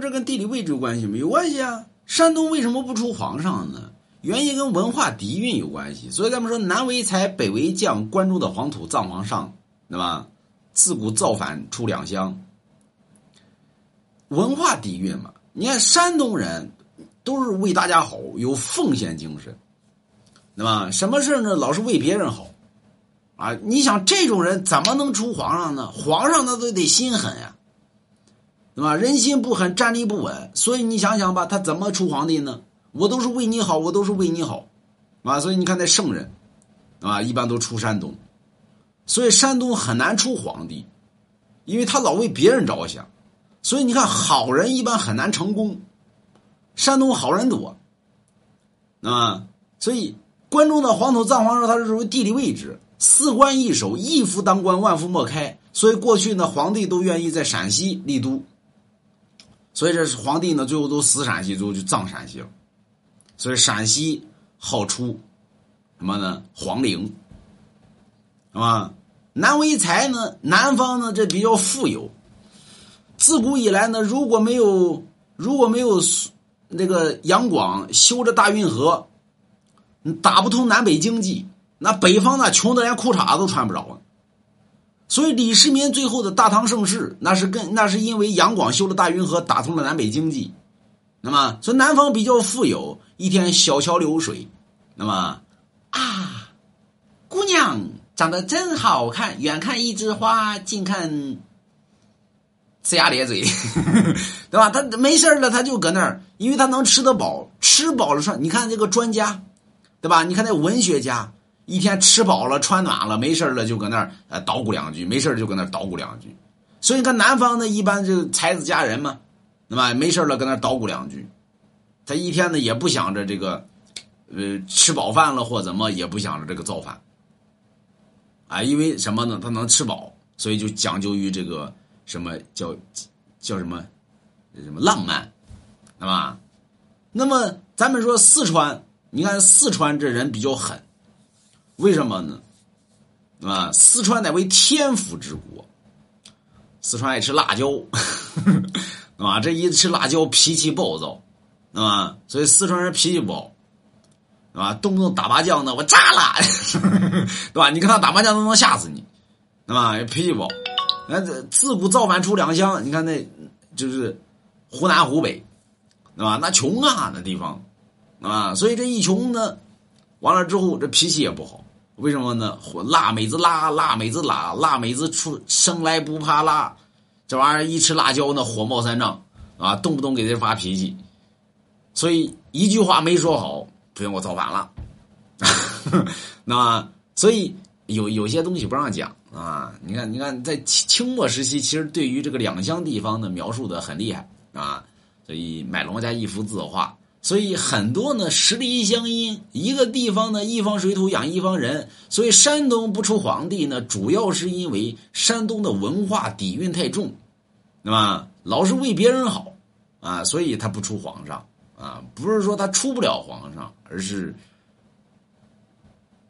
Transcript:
这跟地理位置有关系吗？有关系啊！山东为什么不出皇上呢？原因跟文化底蕴有关系。所以咱们说南为才，北为将，关中的黄土葬皇上，对吧？自古造反出两乡，文化底蕴嘛。你看山东人都是为大家好，有奉献精神，对吧？什么事呢？老是为别人好。啊，你想这种人怎么能出皇上呢？皇上那都得心狠呀，对吧？人心不狠，站立不稳。所以你想想吧，他怎么出皇帝呢？我都是为你好，我都是为你好，啊！所以你看那圣人，啊，一般都出山东，所以山东很难出皇帝，因为他老为别人着想。所以你看，好人一般很难成功，山东好人多，啊，所以关中的黄土葬皇上，他是属于地理位置。四官易守，一夫当关，万夫莫开。所以过去呢，皇帝都愿意在陕西立都。所以这是皇帝呢，最后都死陕西，最后就葬陕西了。所以陕西好出什么呢？皇陵，是吧？南为财呢，南方呢这比较富有。自古以来呢，如果没有如果没有那个杨广修着大运河，打不通南北经济。那北方呢，穷的连裤衩都穿不着啊！所以李世民最后的大唐盛世，那是跟那是因为杨广修了大运河，打通了南北经济。那么，所以南方比较富有，一天小桥流水。那么，啊，姑娘长得真好看，远看一枝花，近看呲牙咧嘴，对吧？他没事了，他就搁那儿，因为他能吃得饱，吃饱了上。你看这个专家，对吧？你看那文学家。一天吃饱了穿暖了没事了就搁那儿呃捣鼓两句，没事就搁那儿捣鼓两句。所以你看南方呢，一般就才子佳人嘛，对吧？没事了搁那儿捣鼓两句。他一天呢也不想着这个，呃，吃饱饭了或怎么也不想着这个造反。啊，因为什么呢？他能吃饱，所以就讲究于这个什么叫叫什么什么浪漫，对吧？那么咱们说四川，你看四川这人比较狠。为什么呢？啊，四川乃为天府之国，四川爱吃辣椒，啊，这一吃辣椒脾气暴躁，啊，所以四川人脾气不好，啊，动不动打麻将呢，我炸了，对吧？你跟他打麻将都能吓死你，对吧？脾气不好，那这自古造反出两乡，你看那就是湖南湖北，对吧？那穷啊，那地方，啊，所以这一穷呢，完了之后这脾气也不好。为什么呢？火辣妹子辣，辣妹子辣，辣妹子出生来不怕辣，这玩意儿一吃辣椒呢，火冒三丈啊，动不动给人发脾气，所以一句话没说好，不行，我造反了。那所以有有些东西不让讲啊。你看，你看，在清清末时期，其实对于这个两乡地方呢，描述的很厉害啊。所以买龙家一幅字画。所以很多呢，实力相因，一个地方呢，一方水土养一方人。所以山东不出皇帝呢，主要是因为山东的文化底蕴太重，那么？老是为别人好啊，所以他不出皇上啊，不是说他出不了皇上，而是